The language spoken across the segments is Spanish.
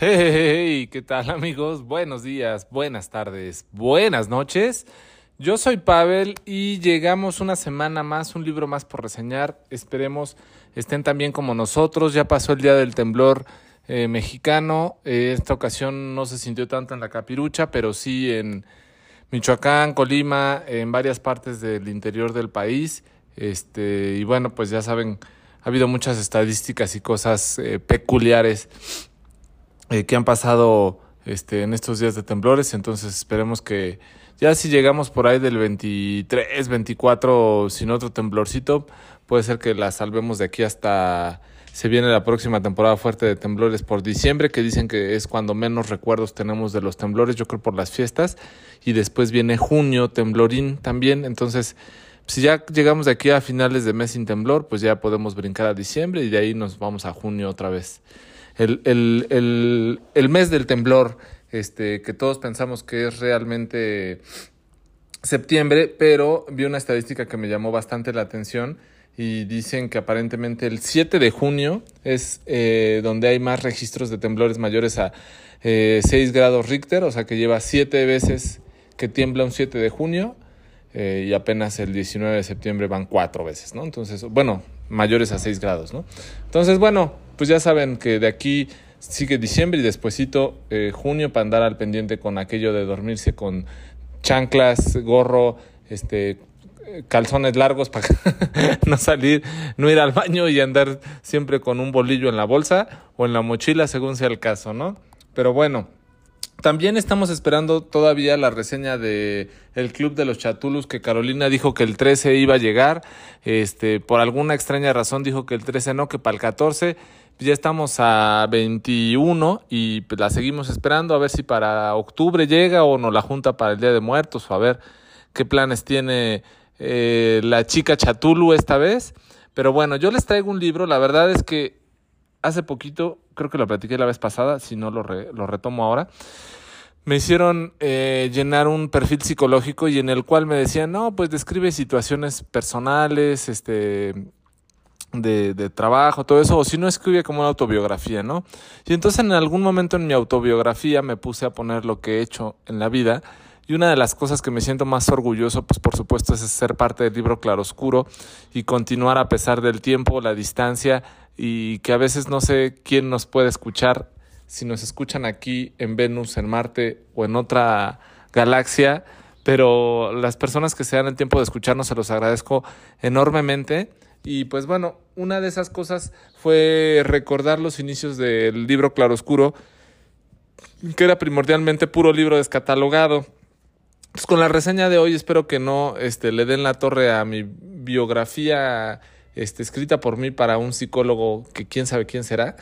Hey, ¿qué tal amigos? Buenos días, buenas tardes, buenas noches. Yo soy Pavel y llegamos una semana más, un libro más por reseñar. Esperemos estén también como nosotros. Ya pasó el día del temblor eh, mexicano. Eh, esta ocasión no se sintió tanto en la capirucha, pero sí en Michoacán, Colima, en varias partes del interior del país. Este, y bueno, pues ya saben, ha habido muchas estadísticas y cosas eh, peculiares eh, que han pasado este, en estos días de temblores. Entonces esperemos que ya si llegamos por ahí del 23, 24, sin otro temblorcito, puede ser que la salvemos de aquí hasta se viene la próxima temporada fuerte de temblores por diciembre, que dicen que es cuando menos recuerdos tenemos de los temblores, yo creo por las fiestas, y después viene junio, temblorín también, entonces si ya llegamos de aquí a finales de mes sin temblor, pues ya podemos brincar a diciembre y de ahí nos vamos a junio otra vez el, el, el, el mes del temblor, este, que todos pensamos que es realmente septiembre, pero vi una estadística que me llamó bastante la atención y dicen que aparentemente el 7 de junio es eh, donde hay más registros de temblores mayores a eh, 6 grados Richter, o sea que lleva 7 veces que tiembla un 7 de junio eh, y apenas el 19 de septiembre van 4 veces, ¿no? Entonces, bueno, mayores a 6 grados, ¿no? Entonces, bueno, pues ya saben que de aquí sigue diciembre y despuesito eh, junio para andar al pendiente con aquello de dormirse con chanclas, gorro, este calzones largos para no salir, no ir al baño y andar siempre con un bolillo en la bolsa o en la mochila según sea el caso, ¿no? Pero bueno, también estamos esperando todavía la reseña de el Club de los Chatulus que Carolina dijo que el 13 iba a llegar, este por alguna extraña razón dijo que el 13 no, que para el 14 ya estamos a 21 y pues, la seguimos esperando a ver si para octubre llega o nos la junta para el Día de Muertos o a ver qué planes tiene eh, la chica Chatulu esta vez. Pero bueno, yo les traigo un libro, la verdad es que hace poquito, creo que lo platiqué la vez pasada, si no lo, re, lo retomo ahora, me hicieron eh, llenar un perfil psicológico y en el cual me decían, no, pues describe situaciones personales, este, de, de, trabajo, todo eso, o si no escribe como una autobiografía, ¿no? Y entonces en algún momento en mi autobiografía me puse a poner lo que he hecho en la vida. Y una de las cosas que me siento más orgulloso, pues por supuesto, es ser parte del libro Claroscuro y continuar a pesar del tiempo, la distancia y que a veces no sé quién nos puede escuchar, si nos escuchan aquí en Venus, en Marte o en otra galaxia, pero las personas que se dan el tiempo de escucharnos se los agradezco enormemente y pues bueno, una de esas cosas fue recordar los inicios del libro Claroscuro, que era primordialmente puro libro descatalogado. Pues con la reseña de hoy espero que no este, le den la torre a mi biografía este, escrita por mí para un psicólogo que quién sabe quién será.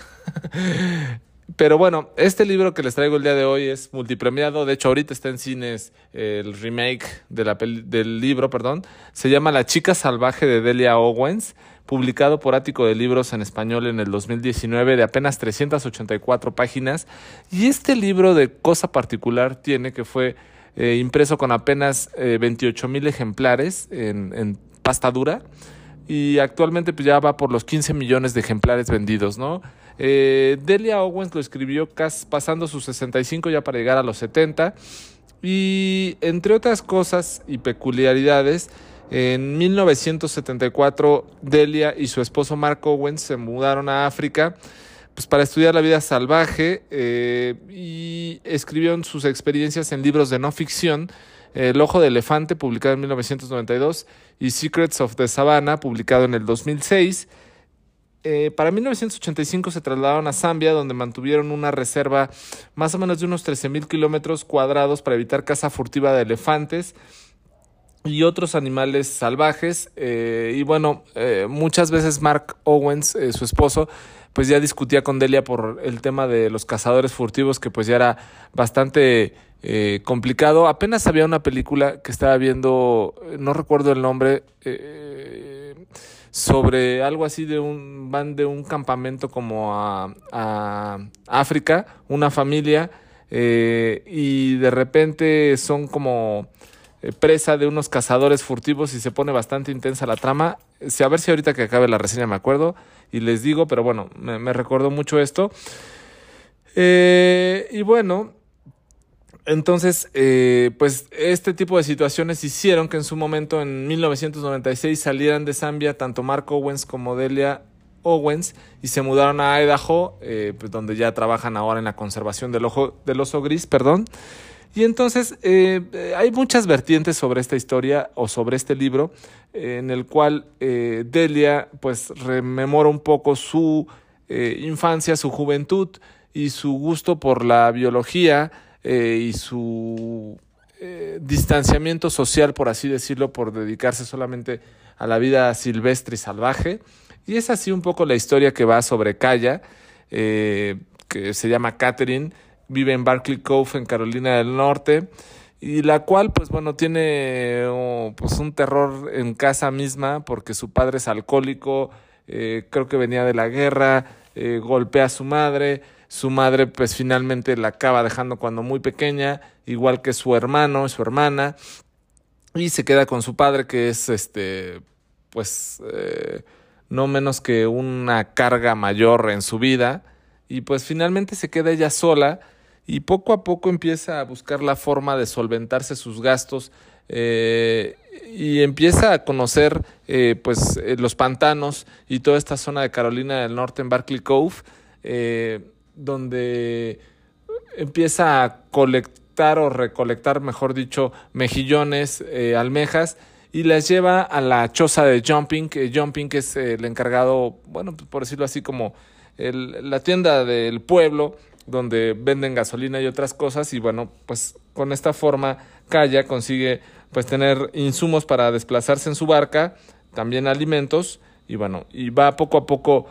Pero bueno, este libro que les traigo el día de hoy es multipremiado. De hecho, ahorita está en cines el remake del libro, perdón. Se llama La chica salvaje de Delia Owens, publicado por Ático de Libros en español en el 2019, de apenas 384 páginas. Y este libro de cosa particular tiene que fue eh, impreso con apenas eh, 28 mil ejemplares en, en pasta dura y actualmente pues ya va por los 15 millones de ejemplares vendidos, ¿no? Eh, Delia Owens lo escribió pasando sus 65 ya para llegar a los 70 y entre otras cosas y peculiaridades, en 1974 Delia y su esposo Mark Owens se mudaron a África pues para estudiar la vida salvaje eh, y escribieron sus experiencias en libros de no ficción el Ojo de Elefante, publicado en 1992, y Secrets of the Savannah, publicado en el 2006. Eh, para 1985 se trasladaron a Zambia, donde mantuvieron una reserva más o menos de unos 13.000 kilómetros cuadrados para evitar caza furtiva de elefantes y otros animales salvajes. Eh, y bueno, eh, muchas veces Mark Owens, eh, su esposo, pues ya discutía con Delia por el tema de los cazadores furtivos, que pues ya era bastante eh, complicado. Apenas había una película que estaba viendo, no recuerdo el nombre, eh, sobre algo así de un, van de un campamento como a, a África, una familia, eh, y de repente son como presa de unos cazadores furtivos y se pone bastante intensa la trama. Si, a ver si ahorita que acabe la reseña me acuerdo y les digo, pero bueno, me, me recordó mucho esto. Eh, y bueno, entonces, eh, pues este tipo de situaciones hicieron que en su momento, en 1996, salieran de Zambia tanto Mark Owens como Delia Owens y se mudaron a Idaho, eh, pues donde ya trabajan ahora en la conservación del, ojo, del oso gris, perdón. Y entonces eh, hay muchas vertientes sobre esta historia o sobre este libro, en el cual Delia pues rememora un poco su infancia, su juventud y su gusto por la biología y su distanciamiento social, por así decirlo, por dedicarse solamente a la vida silvestre y salvaje. Y es así un poco la historia que va sobre Kaya, eh, que se llama Catherine, vive en Barclay Cove, en Carolina del Norte, y la cual, pues bueno, tiene oh, pues un terror en casa misma porque su padre es alcohólico, eh, creo que venía de la guerra, eh, golpea a su madre, su madre pues finalmente la acaba dejando cuando muy pequeña, igual que su hermano y su hermana, y se queda con su padre que es este, pues no menos que una carga mayor en su vida y pues finalmente se queda ella sola y poco a poco empieza a buscar la forma de solventarse sus gastos eh, y empieza a conocer eh, pues eh, los pantanos y toda esta zona de Carolina del Norte en Barclay Cove donde empieza a colectar o recolectar mejor dicho mejillones almejas y las lleva a la choza de Jumping, que Jumping es el encargado, bueno, por decirlo así, como el, la tienda del pueblo donde venden gasolina y otras cosas y bueno, pues con esta forma Kaya consigue pues tener insumos para desplazarse en su barca, también alimentos y bueno, y va poco a poco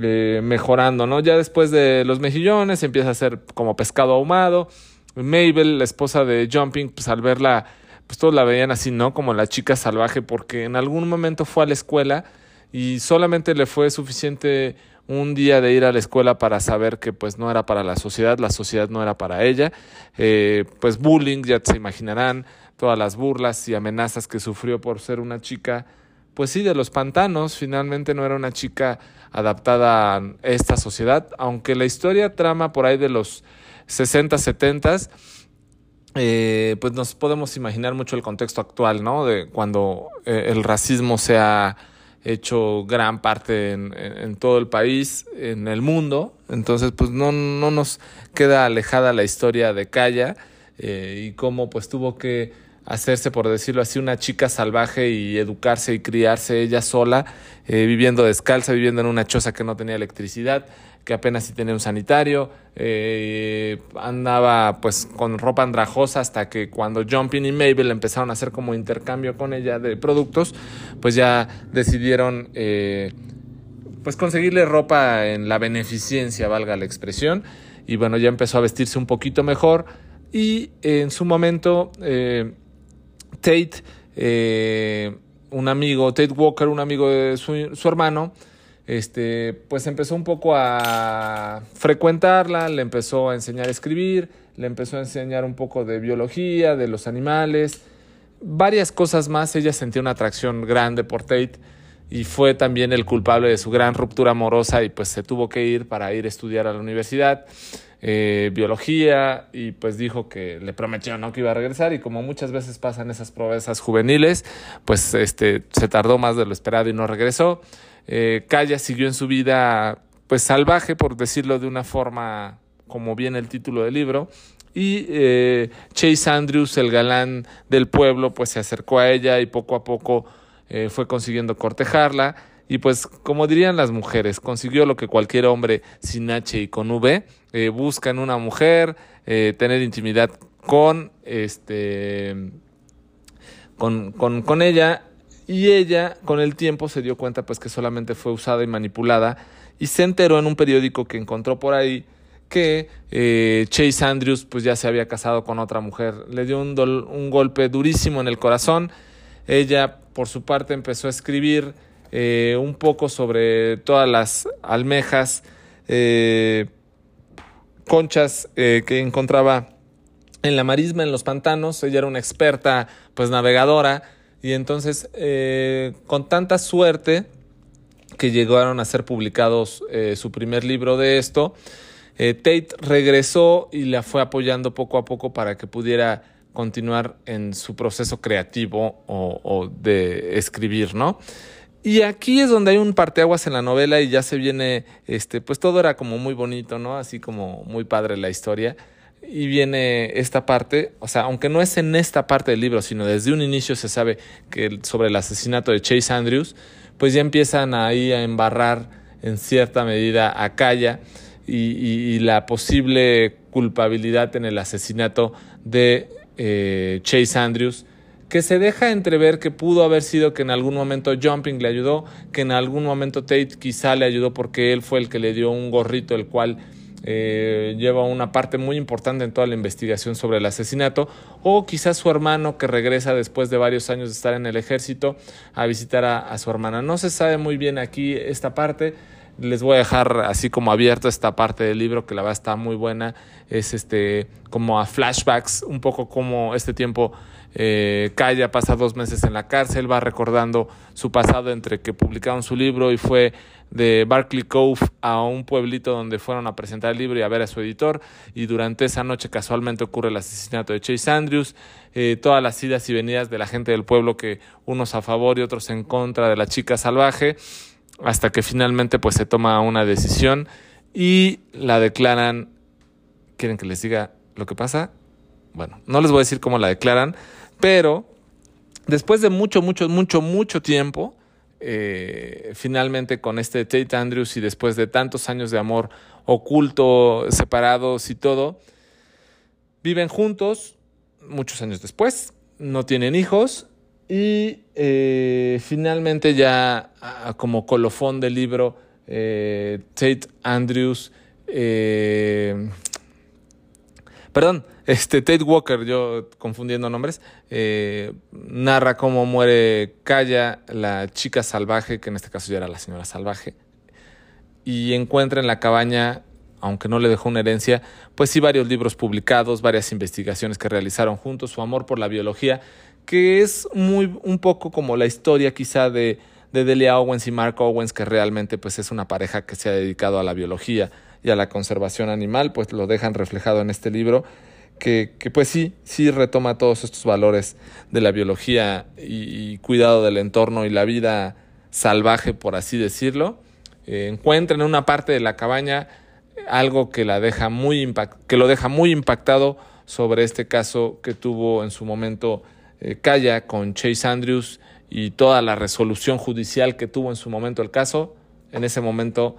eh, mejorando, ¿no? Ya después de los mejillones empieza a ser como pescado ahumado. Mabel, la esposa de Jumping, pues al verla pues todos la veían así, ¿no? Como la chica salvaje, porque en algún momento fue a la escuela y solamente le fue suficiente un día de ir a la escuela para saber que pues no era para la sociedad, la sociedad no era para ella, eh, pues bullying, ya se imaginarán, todas las burlas y amenazas que sufrió por ser una chica, pues sí, de los pantanos, finalmente no era una chica adaptada a esta sociedad, aunque la historia trama por ahí de los 60, 70, eh, pues nos podemos imaginar mucho el contexto actual, ¿no? De cuando eh, el racismo se ha hecho gran parte en, todo el país, en el mundo. Entonces, pues no, no nos queda alejada la historia de Kaya eh, y cómo pues tuvo que hacerse, por decirlo así, una chica salvaje y educarse y criarse ella sola, viviendo descalza, viviendo en una choza que no tenía electricidad que apenas si tenía un sanitario, eh, andaba pues con ropa andrajosa hasta que cuando Jumping y Mabel empezaron a hacer como intercambio con ella de productos, pues ya decidieron eh, pues conseguirle ropa en la beneficencia, valga la expresión, y bueno, ya empezó a vestirse un poquito mejor y en su momento eh, Tate, un amigo, Tate Walker, un amigo de su hermano, este, pues empezó un poco a frecuentarla, le empezó a enseñar a escribir, le empezó a enseñar un poco de biología, de los animales, varias cosas más. Ella sentía una atracción grande por Tate y fue también el culpable de su gran ruptura amorosa y pues se tuvo que ir para ir a estudiar a la universidad. Eh, biología y pues dijo que le prometió no que iba a regresar y como muchas veces pasan esas proezas juveniles pues este se tardó más de lo esperado y no regresó eh, Kaya siguió en su vida pues salvaje, por decirlo de una forma como viene el título del libro, y eh, Chase Andrews, el galán del pueblo, pues se acercó a ella y poco a poco eh, fue consiguiendo cortejarla. Y pues, como dirían las mujeres, consiguió lo que cualquier hombre sin H y con V eh, busca en una mujer, tener intimidad con, este, con, con, con ella y ella con el tiempo se dio cuenta pues que solamente fue usada y manipulada y se enteró en un periódico que encontró por ahí que eh, Chase Andrews pues ya se había casado con otra mujer. Le dio un, un, golpe durísimo en el corazón. Ella por su parte empezó a escribir eh, un poco sobre todas las almejas, eh, conchas que encontraba en la marisma, en los pantanos. Ella era una experta pues navegadora y entonces, eh, con tanta suerte que llegaron a ser publicados eh, su primer libro de esto, Eh, Tate regresó y la fue apoyando poco a poco para que pudiera continuar en su proceso creativo o, de escribir, ¿no? Y aquí es donde hay un parteaguas en la novela y ya se viene, este, pues todo era como muy bonito, ¿no? Así como muy padre la historia. Y viene esta parte, o sea, aunque no es en esta parte del libro, sino desde un inicio se sabe que sobre el asesinato de Chase Andrews, pues ya empiezan ahí a embarrar en cierta medida a Kaya y la posible culpabilidad en el asesinato de eh, Chase Andrews, que se deja entrever que pudo haber sido que en algún momento Jumping le ayudó, que en algún momento Tate quizá le ayudó porque él fue el que le dio un gorrito, el cual eh, lleva una parte muy importante en toda la investigación sobre el asesinato, o quizás su hermano que regresa después de varios años de estar en el ejército a visitar a su hermana. No se sabe muy bien aquí esta parte les voy a dejar así como abierto esta parte del libro que la verdad está muy buena. Es este como a flashbacks, un poco como este tiempo eh, Kaya pasa dos meses en la cárcel, va recordando su pasado entre que publicaron su libro y fue de Barclay Cove a un pueblito donde fueron a presentar el libro y a ver a su editor. Y durante esa noche casualmente ocurre el asesinato de Chase Andrews, eh, todas las idas y venidas de la gente del pueblo que unos a favor y otros en contra de la chica salvaje hasta que finalmente pues se toma una decisión y la declaran. ¿Quieren que les diga lo que pasa? Bueno, no les voy a decir cómo la declaran, pero después de mucho, mucho, mucho, mucho tiempo, eh, finalmente con este Tate Andrews y después de tantos años de amor oculto, separados y todo, viven juntos muchos años después, no tienen hijos y eh, finalmente ya como colofón del libro, eh, Tate Andrews, eh, perdón, este Tate Walker, yo confundiendo nombres, narra cómo muere Kaya, la chica salvaje, que en este caso ya era la señora salvaje, y encuentra en la cabaña aunque no le dejó una herencia, pues sí varios libros publicados, varias investigaciones que realizaron juntos, su amor por la biología que es muy un poco como la historia quizá de, de Delia Owens y Mark Owens, que realmente pues es una pareja que se ha dedicado a la biología y a la conservación animal, pues lo dejan reflejado en este libro, que, que pues sí, sí retoma todos estos valores de la biología y, cuidado del entorno y la vida salvaje, por así decirlo. Eh, encuentra en una parte de la cabaña algo que, la deja muy que lo deja muy impactado sobre este caso que tuvo en su momento eh, calla con Chase Andrews y toda la resolución judicial que tuvo en su momento el caso, en ese momento,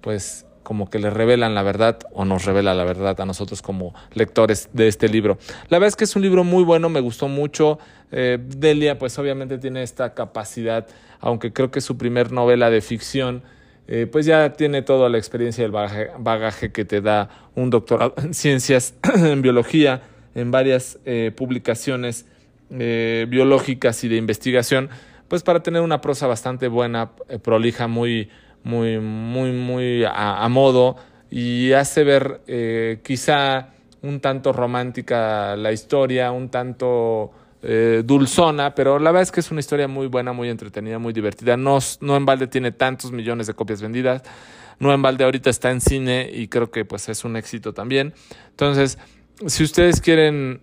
pues como que le revelan la verdad o nos revela la verdad a nosotros como lectores de este libro. La verdad es que es un libro muy bueno, me gustó mucho. Eh, Delia, pues obviamente tiene esta capacidad, aunque creo que es su primer novela de ficción, eh, pues ya tiene toda la experiencia y el bagaje, que te da un doctorado en ciencias, en biología, en varias publicaciones eh, biológicas y de investigación, pues para tener una prosa bastante buena, eh, prolija, muy, muy, muy, muy a, modo y hace ver eh, quizá un tanto romántica la historia, un tanto dulzona, pero la verdad es que es una historia muy buena, muy entretenida, muy divertida. No, no en balde tiene tantos millones de copias vendidas. No en balde ahorita está en cine y creo que pues es un éxito también. Entonces, si ustedes quieren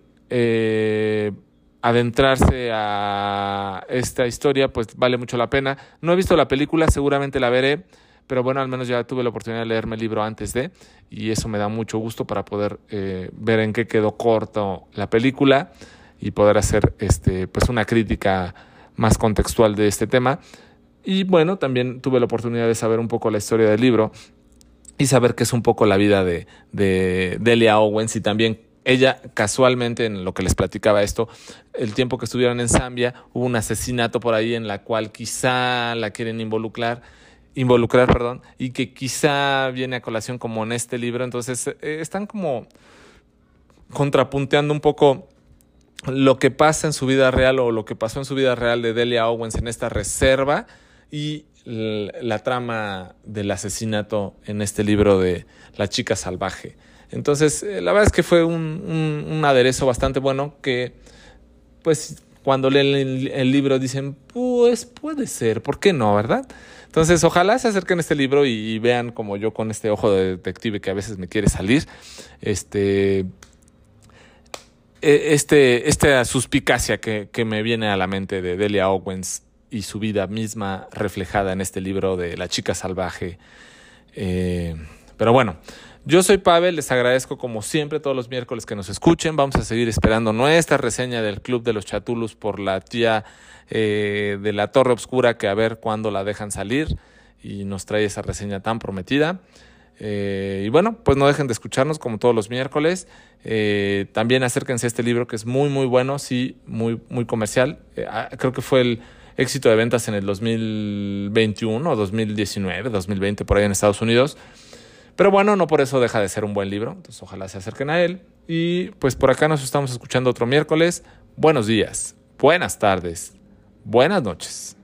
adentrarse a esta historia, pues vale mucho la pena. No he visto la película, seguramente la veré, pero bueno, al menos ya tuve la oportunidad de leerme el libro antes de, y eso me da mucho gusto para poder eh, ver en qué quedó corto la película y poder hacer este, pues una crítica más contextual de este tema. Y bueno, también tuve la oportunidad de saber un poco la historia del libro y saber qué es un poco la vida de, de Delia Owens y también ella casualmente, en lo que les platicaba esto, el tiempo que estuvieron en Zambia, hubo un asesinato por ahí en la cual quizá la quieren involucrar, involucrar, perdón, y que quizá viene a colación como en este libro. Entonces, eh, están como contrapunteando un poco lo que pasa en su vida real o lo que pasó en su vida real de Delia Owens en esta reserva y la trama del asesinato en este libro de La chica salvaje. Entonces, eh, la verdad es que fue un, un, aderezo bastante bueno que, pues, cuando leen el, libro dicen, pues puede ser, ¿por qué no, verdad? Entonces, ojalá se acerquen a este libro y, vean como yo con este ojo de detective que a veces me quiere salir, este, e, este, esta suspicacia que, que me viene a la mente de Delia Owens y su vida misma reflejada en este libro de La chica salvaje. Eh, pero bueno, yo soy Pavel, les agradezco como siempre todos los miércoles que nos escuchen. Vamos a seguir esperando nuestra reseña del Club de los Chatulus por la tía eh, de la Torre Obscura que a ver cuándo la dejan salir y nos trae esa reseña tan prometida. Eh, y bueno, pues no dejen de escucharnos como todos los miércoles. Eh, también acérquense a este libro que es muy, muy bueno, sí, muy, muy comercial. Ah, creo que fue el éxito de ventas en el 2021 2019, 2020 por ahí en Estados Unidos. Pero bueno, no por eso deja de ser un buen libro, entonces ojalá se acerquen a él. Y pues por acá nos estamos escuchando otro miércoles. Buenos días, buenas tardes, buenas noches.